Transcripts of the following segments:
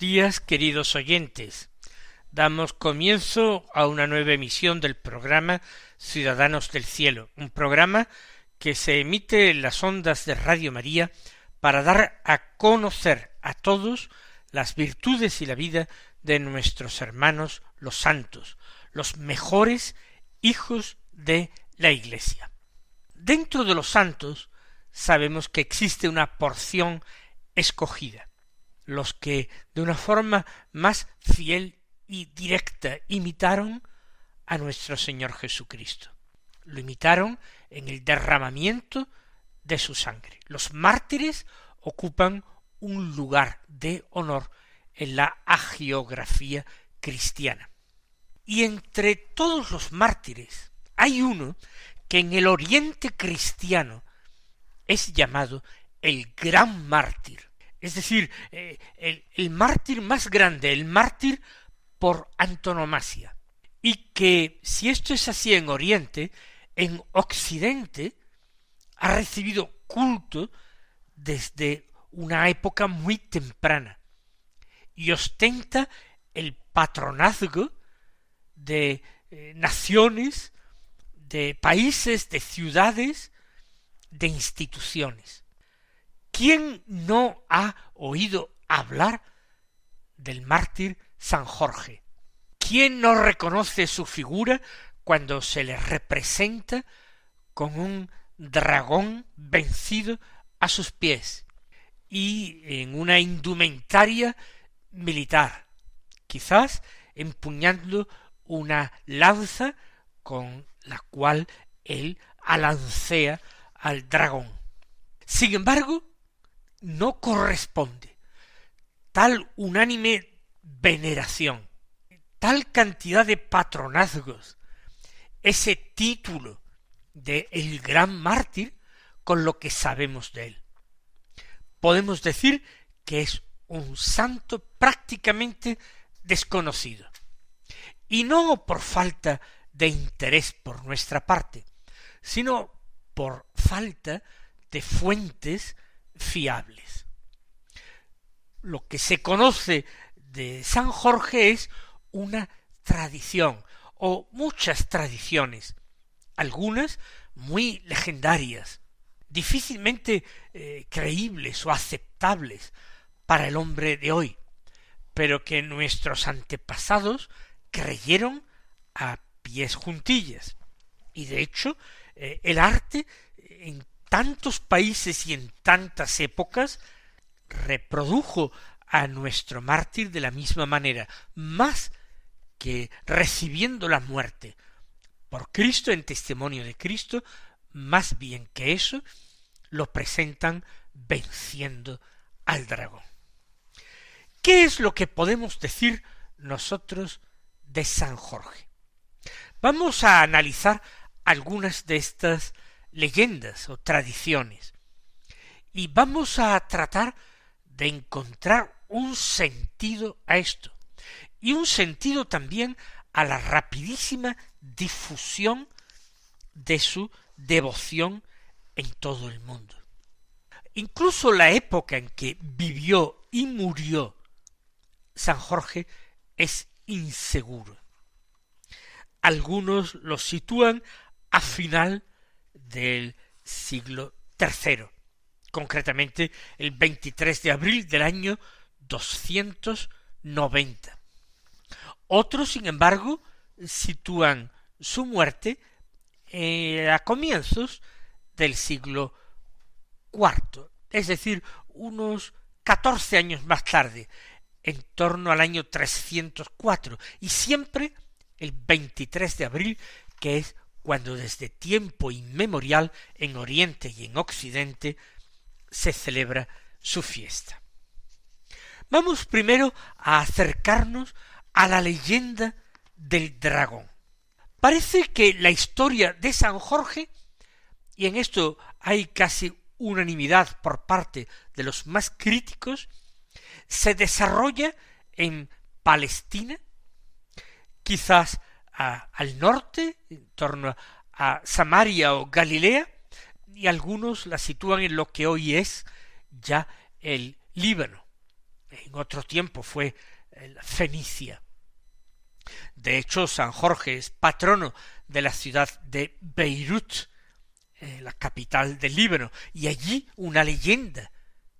Días, queridos oyentes. Damos comienzo a una nueva emisión del programa Ciudadanos del Cielo, un programa que se emite en las ondas de Radio María para dar a conocer a todos las virtudes y la vida de nuestros hermanos los santos, los mejores hijos de la Iglesia. Dentro de los santos sabemos que existe una porción escogida, los que de una forma más fiel y directa imitaron a nuestro Señor Jesucristo. Lo imitaron en el derramamiento de su sangre. Los mártires ocupan un lugar de honor en la agiografía cristiana. Y entre todos los mártires hay uno que en el oriente cristiano es llamado el gran mártir, es decir, eh, el, mártir más grande, el mártir por antonomasia. Y que si esto es así en Oriente, en Occidente ha recibido culto desde una época muy temprana y ostenta el patronazgo de eh, naciones, de países, de ciudades, de instituciones. ¿Quién no ha oído hablar del mártir San Jorge? ¿Quién no reconoce su figura cuando se le representa con un dragón vencido a sus pies y en una indumentaria militar, quizás empuñando una lanza con la cual él alancea al dragón. Sin embargo, no corresponde tal unánime veneración, tal cantidad de patronazgos, ese título de el gran mártir con lo que sabemos de él. Podemos decir que es un santo prácticamente desconocido. Y no por falta de interés por nuestra parte, sino por falta de fuentes fiables. Lo que se conoce de San Jorge es una tradición o muchas tradiciones, algunas muy legendarias, difícilmente eh, creíbles o aceptables para el hombre de hoy, pero que nuestros antepasados creyeron a pies juntillas. Y de hecho, eh, el arte en tantos países y en tantas épocas, reprodujo a nuestro mártir de la misma manera, más que recibiendo la muerte por Cristo en testimonio de Cristo, más bien que eso, lo presentan venciendo al dragón. ¿Qué es lo que podemos decir nosotros de San Jorge? Vamos a analizar algunas de estas leyendas o tradiciones. Y vamos a tratar de encontrar un sentido a esto y un sentido también a la rapidísima difusión de su devoción en todo el mundo. Incluso la época en que vivió y murió San Jorge es inseguro. Algunos lo sitúan a final del siglo III, concretamente el 23 de abril del año 290. Otros, sin embargo, sitúan su muerte eh, a comienzos del siglo IV, es decir, unos catorce años más tarde, en torno al año 304, y siempre el 23 de abril, que es cuando desde tiempo inmemorial en Oriente y en Occidente se celebra su fiesta. Vamos primero a acercarnos a la leyenda del dragón. Parece que la historia de San Jorge, y en esto hay casi unanimidad por parte de los más críticos, se desarrolla en Palestina, quizás al norte, en torno a Samaria o Galilea, y algunos la sitúan en lo que hoy es ya el Líbano. En otro tiempo fue Fenicia. De hecho, San Jorge es patrono de la ciudad de Beirut, eh, la capital del Líbano, y allí una leyenda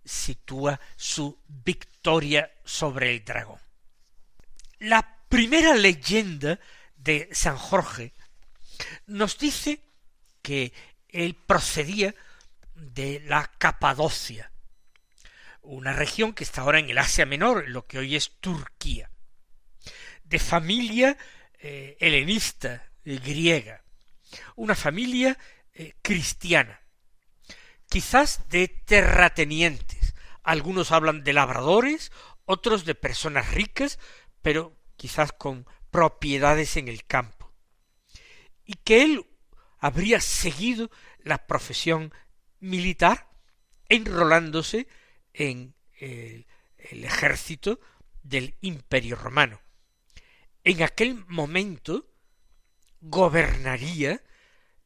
sitúa su victoria sobre el dragón. La primera leyenda de San Jorge nos dice que él procedía de la Capadocia, una región que está ahora en el Asia Menor, lo que hoy es Turquía, de familia eh, helenista, eh, griega, una familia eh, cristiana, quizás de terratenientes. Algunos hablan de labradores, otros de personas ricas, pero quizás con propiedades en el campo. Y que él habría seguido la profesión militar enrolándose en el, ejército del imperio romano. En aquel momento gobernaría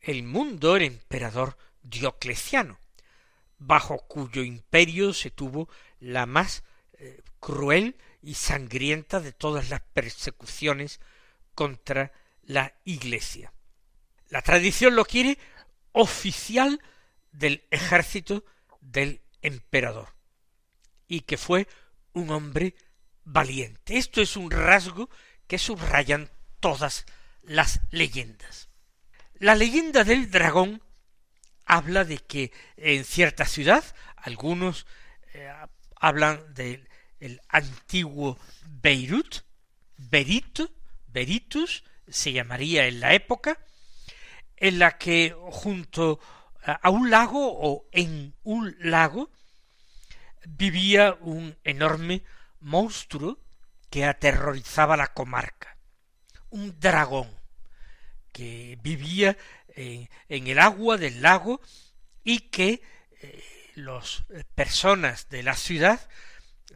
el mundo el emperador Diocleciano, bajo cuyo imperio se tuvo la más eh, cruel y sangrienta de todas las persecuciones contra la Iglesia. La tradición lo quiere oficial del ejército del emperador y que fue un hombre valiente. Esto es un rasgo que subrayan todas las leyendas. La leyenda del dragón habla de que en cierta ciudad, algunos eh, hablan del antiguo Beirut, Berito, Beritus, se llamaría en la época, en la que junto a un lago o en un lago vivía un enorme monstruo que aterrorizaba la comarca, un dragón que vivía en, el agua del lago y que eh, las personas de la ciudad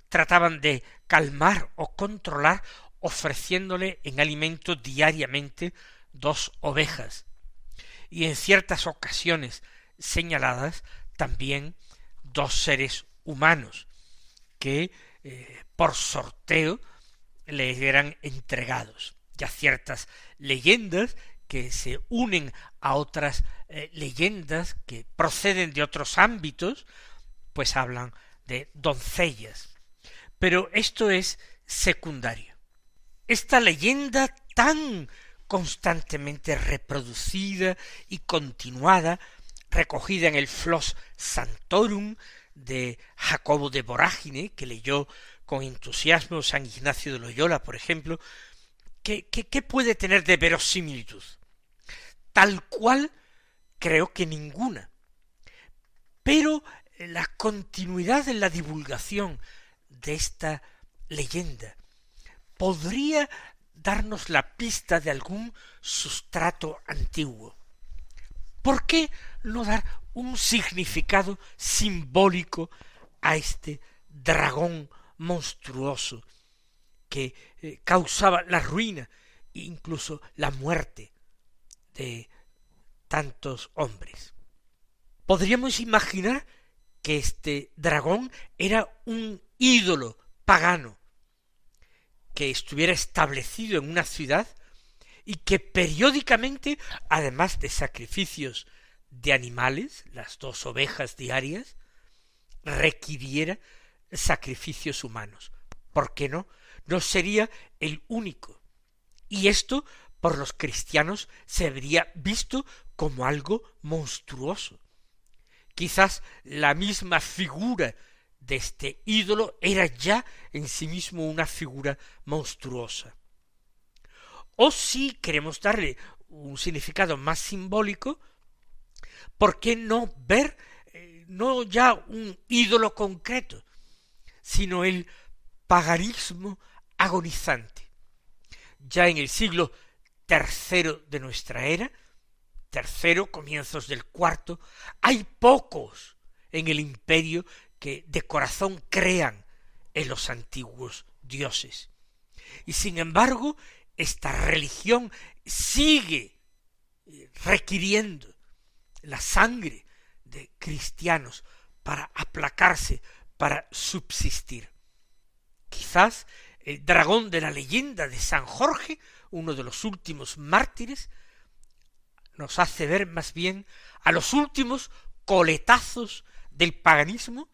trataban de calmar o controlar ofreciéndole en alimento diariamente dos ovejas y en ciertas ocasiones señaladas también dos seres humanos que eh, por sorteo le eran entregados. Ya ciertas leyendas que se unen a otras eh, leyendas que proceden de otros ámbitos, pues hablan de doncellas. Pero esto es secundario. Esta leyenda tan constantemente reproducida y continuada, recogida en el Flos Santorum de Jacobo de Vorágine, que leyó con entusiasmo San Ignacio de Loyola, por ejemplo, ¿qué, qué puede tener de verosimilitud? Tal cual creo que ninguna. Pero la continuidad en la divulgación de esta leyenda podría darnos la pista de algún sustrato antiguo. ¿Por qué no dar un significado simbólico a este dragón monstruoso que eh, causaba la ruina e incluso la muerte de tantos hombres? Podríamos imaginar que este dragón era un ídolo pagano que estuviera establecido en una ciudad y que periódicamente, además de sacrificios de animales, las dos ovejas diarias, requiriera sacrificios humanos. ¿Por qué no? No sería el único. Y esto por los cristianos se habría visto como algo monstruoso. Quizás la misma figura de este ídolo era ya en sí mismo una figura monstruosa. O si queremos darle un significado más simbólico, ¿por qué no ver eh, no ya un ídolo concreto, sino el paganismo agonizante? Ya en el siglo tercero de nuestra era, tercero, comienzos del cuarto, hay pocos en el imperio que de corazón crean en los antiguos dioses. Y sin embargo, esta religión sigue requiriendo la sangre de cristianos para aplacarse, para subsistir. Quizás el dragón de la leyenda de San Jorge, uno de los últimos mártires, nos hace ver más bien a los últimos coletazos del paganismo.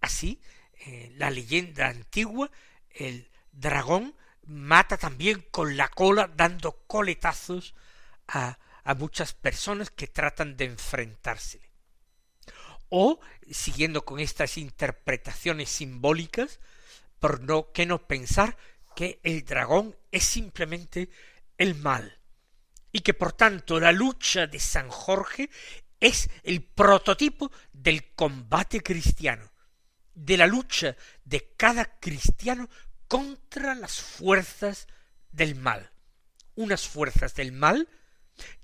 Así, eh, la leyenda antigua, el dragón mata también con la cola, dando coletazos a, a muchas personas que tratan de enfrentársele. O, siguiendo con estas interpretaciones simbólicas, por no que no pensar que el dragón es simplemente el mal, y que por tanto la lucha de San Jorge es el prototipo del combate cristiano, de la lucha de cada cristiano contra las fuerzas del mal, unas fuerzas del mal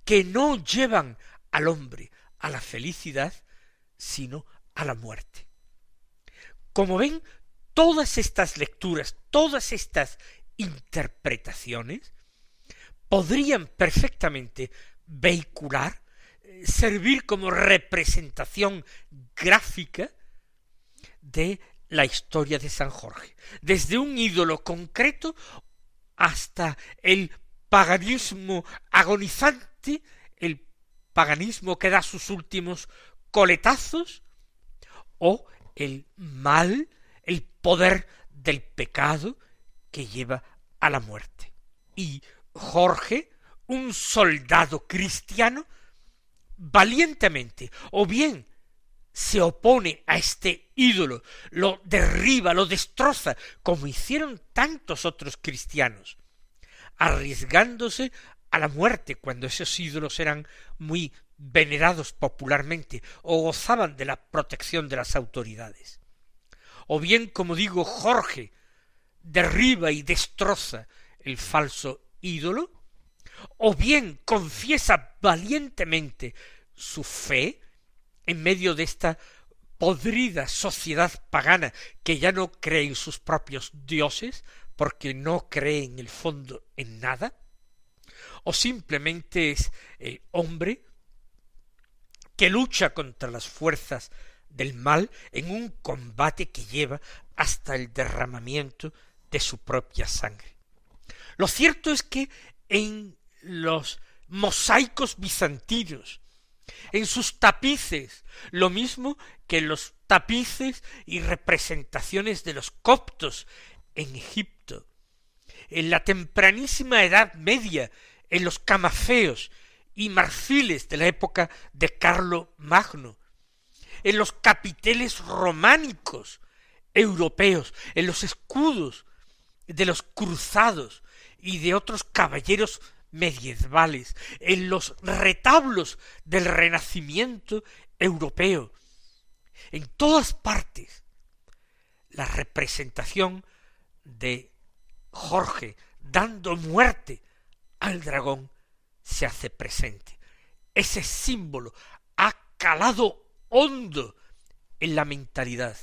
que no llevan al hombre a la felicidad, sino a la muerte. Como ven, todas estas lecturas, todas estas interpretaciones podrían perfectamente vehicular, eh, servir como representación gráfica de la historia de San Jorge, desde un ídolo concreto hasta el paganismo agonizante, el paganismo que da sus últimos coletazos, o el mal, el poder del pecado que lleva a la muerte. Y Jorge, un soldado cristiano, valientemente, o bien se opone a este ídolo, lo derriba, lo destroza, como hicieron tantos otros cristianos, arriesgándose a la muerte cuando esos ídolos eran muy venerados popularmente o gozaban de la protección de las autoridades. O bien, como digo, Jorge derriba y destroza el falso ídolo, o bien confiesa valientemente su fe en medio de esta podrida sociedad pagana que ya no cree en sus propios dioses porque no cree en el fondo en nada, o simplemente es el hombre que lucha contra las fuerzas del mal en un combate que lleva hasta el derramamiento de su propia sangre. Lo cierto es que en los mosaicos bizantinos, en sus tapices, lo mismo que en los tapices y representaciones de los coptos en Egipto, en la tempranísima Edad Media, en los camafeos y marfiles de la época de Carlo Magno, en los capiteles románicos europeos, en los escudos de los cruzados, y de otros caballeros medievales, en los retablos del Renacimiento europeo, en todas partes, la representación de Jorge dando muerte al dragón se hace presente. Ese símbolo ha calado hondo en la mentalidad,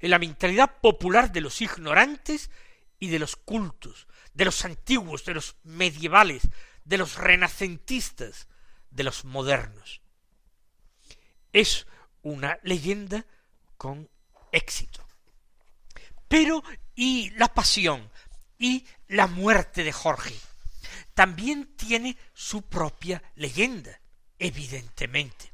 en la mentalidad popular de los ignorantes y de los cultos, de los antiguos, de los medievales, de los renacentistas, de los modernos. Es una leyenda con éxito. Pero y la pasión y la muerte de Jorge también tiene su propia leyenda, evidentemente.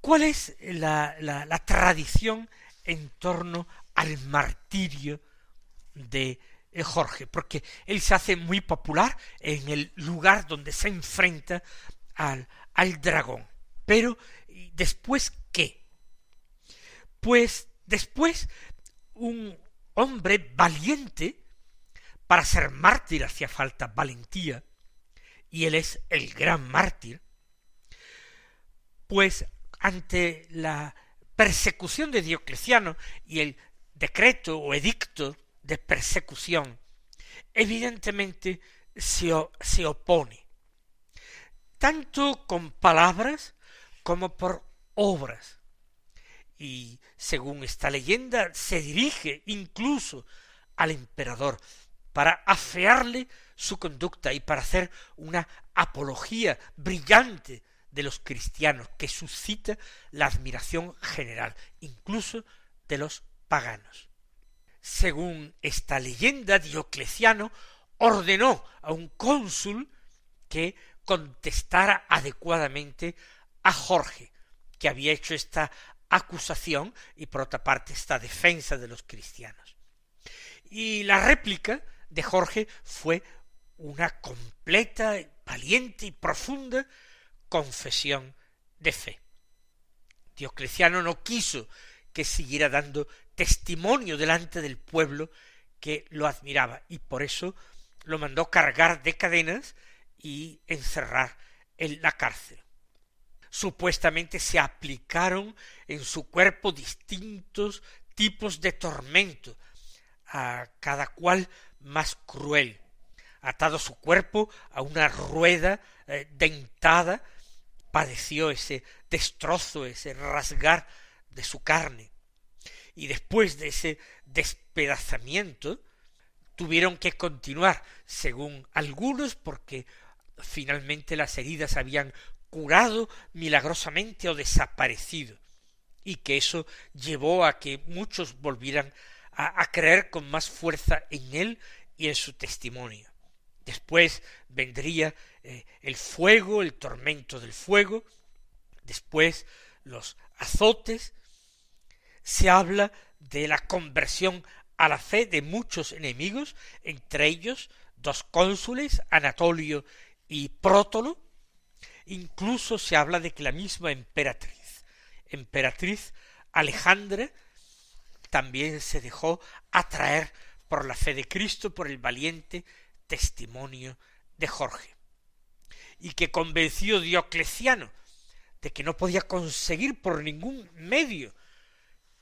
¿Cuál es la, la, tradición en torno al martirio de Jorge, porque él se hace muy popular en el lugar donde se enfrenta al, al dragón. Pero, ¿después qué? Pues después un hombre valiente, para ser mártir hacía falta valentía, y él es el gran mártir, pues ante la persecución de Diocleciano y el decreto o edicto de persecución, evidentemente se, se opone, tanto con palabras como por obras. Y según esta leyenda, se dirige incluso al emperador para afearle su conducta y para hacer una apología brillante de los cristianos que suscita la admiración general, incluso de los paganos. Según esta leyenda, Diocleciano ordenó a un cónsul que contestara adecuadamente a Jorge, que había hecho esta acusación y por otra parte esta defensa de los cristianos. Y la réplica de Jorge fue una completa, valiente y profunda confesión de fe. Diocleciano no quiso que siguiera dando testimonio delante del pueblo que lo admiraba y por eso lo mandó cargar de cadenas y encerrar en la cárcel. Supuestamente se aplicaron en su cuerpo distintos tipos de tormento, a cada cual más cruel. Atado su cuerpo a una rueda eh, dentada, padeció ese destrozo, ese rasgar de su carne. Y después de ese despedazamiento, tuvieron que continuar, según algunos, porque finalmente las heridas habían curado milagrosamente o desaparecido, y que eso llevó a que muchos volvieran a, creer con más fuerza en él y en su testimonio. Después vendría eh, el fuego, el tormento del fuego, después los azotes, se habla de la conversión a la fe de muchos enemigos, entre ellos dos cónsules, Anatolio y Prótolo, incluso se habla de que la misma emperatriz, emperatriz Alejandra, también se dejó atraer por la fe de Cristo, por el valiente testimonio de Jorge, y que convenció Diocleciano de que no podía conseguir por ningún medio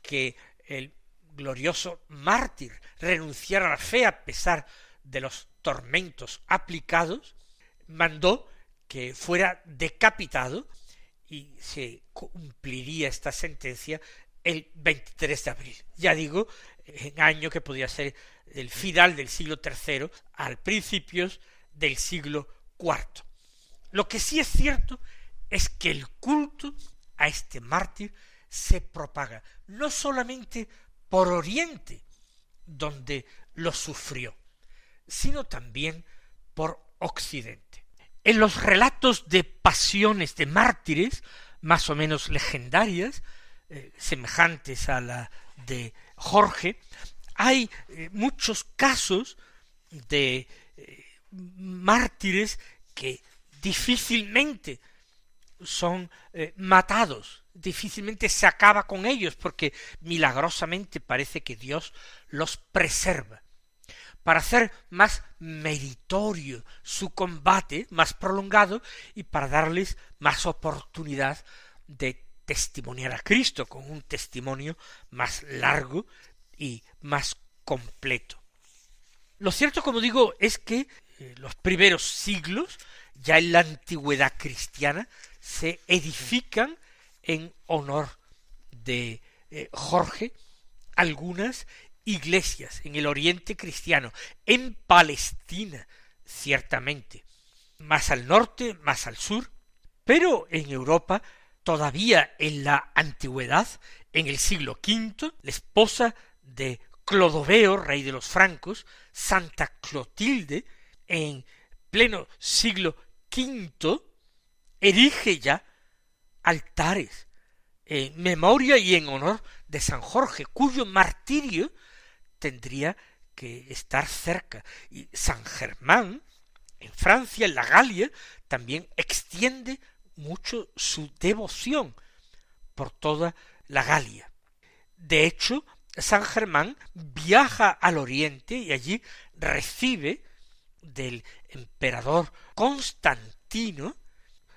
que el glorioso mártir renunciara a la fe a pesar de los tormentos aplicados, mandó que fuera decapitado y se cumpliría esta sentencia el 23 de abril. Ya digo, en año que podía ser el final del siglo III al principios del siglo IV. Lo que sí es cierto es que el culto a este mártir se propaga no solamente por Oriente, donde lo sufrió, sino también por Occidente. En los relatos de pasiones de mártires, más o menos legendarias, eh, semejantes a la de Jorge, hay eh, muchos casos de eh, mártires que difícilmente son matados, difícilmente se acaba con ellos, porque milagrosamente parece que Dios los preserva para hacer más meritorio su combate, más prolongado, y para darles más oportunidad de testimoniar a Cristo con un testimonio más largo y más completo. Lo cierto, como digo, es que eh, los primeros siglos, ya en la antigüedad cristiana, se edifican en honor de eh, Jorge algunas iglesias en el oriente cristiano, en Palestina, ciertamente, más al norte, más al sur, pero en Europa todavía en la antigüedad, en el siglo V, la esposa de Clodoveo, rey de los francos, Santa Clotilde, en pleno siglo V, erige ya altares en memoria y en honor de San Jorge, cuyo martirio tendría que estar cerca. Y San Germán, en Francia, en la Galia, también extiende mucho su devoción por toda la Galia. De hecho, San Germán viaja al oriente y allí recibe del emperador Constantino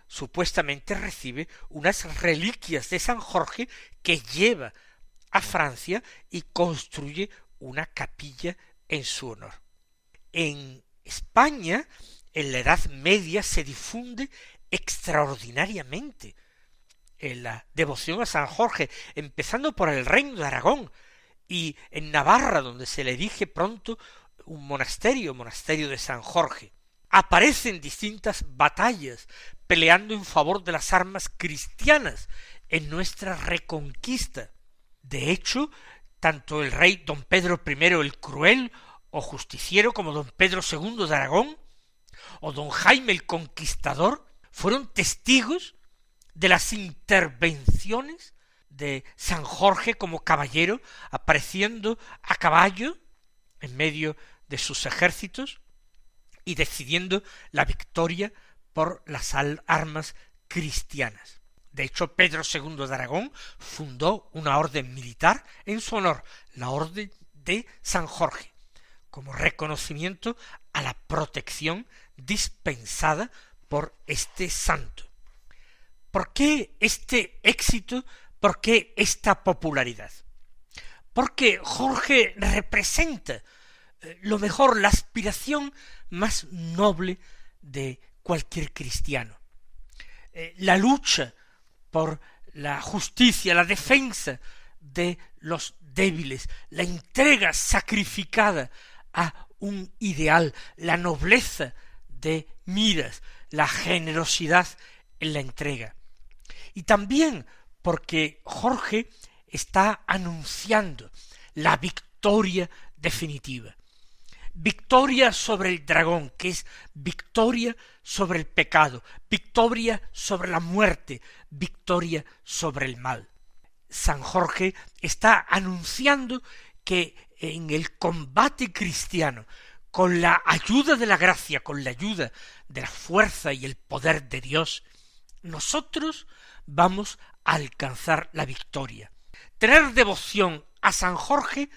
supuestamente recibe unas reliquias de San Jorge que lleva a Francia y construye una capilla en su honor. En España, en la Edad Media, se difunde extraordinariamente en la devoción a San Jorge, empezando por el reino de Aragón y en Navarra, donde se le erige pronto un monasterio, monasterio de San Jorge. Aparecen distintas batallas peleando en favor de las armas cristianas en nuestra reconquista. De hecho, tanto el rey don Pedro I el Cruel o justiciero como don Pedro II de Aragón o don Jaime el Conquistador fueron testigos de las intervenciones de San Jorge como caballero apareciendo a caballo en medio de sus ejércitos y decidiendo la victoria por las armas cristianas. De hecho, Pedro II de Aragón fundó una orden militar en su honor, la Orden de San Jorge, como reconocimiento a la protección dispensada por este santo. ¿Por qué este éxito? ¿Por qué esta popularidad? Porque Jorge representa eh, lo mejor, la aspiración más noble de cualquier cristiano. Eh, la lucha por la justicia, la defensa de los débiles, la entrega sacrificada a un ideal, la nobleza de miras, la generosidad en la entrega. Y también porque Jorge está anunciando la victoria definitiva. Victoria sobre el dragón, que es victoria sobre el pecado, victoria sobre la muerte, victoria sobre el mal. San Jorge está anunciando que en el combate cristiano, con la ayuda de la gracia, con la ayuda de la fuerza y el poder de Dios, nosotros vamos a alcanzar la victoria. Tener devoción a San Jorge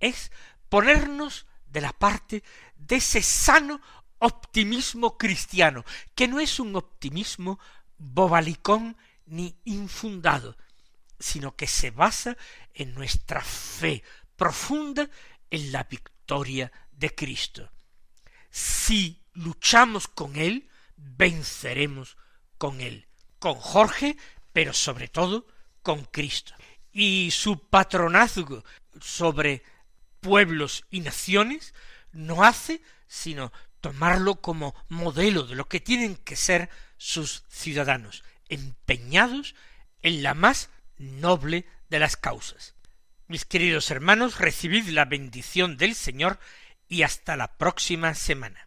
es ponernos de la parte de ese sano optimismo cristiano, que no es un optimismo bobalicón ni infundado, sino que se basa en nuestra fe profunda en la victoria de Cristo. Si luchamos con Él, venceremos con Él, con Jorge, pero sobre todo con Cristo. Y su patronazgo sobre pueblos y naciones no hace sino tomarlo como modelo de lo que tienen que ser sus ciudadanos, empeñados en la más noble de las causas. Mis queridos hermanos, recibid la bendición del Señor y hasta la próxima semana.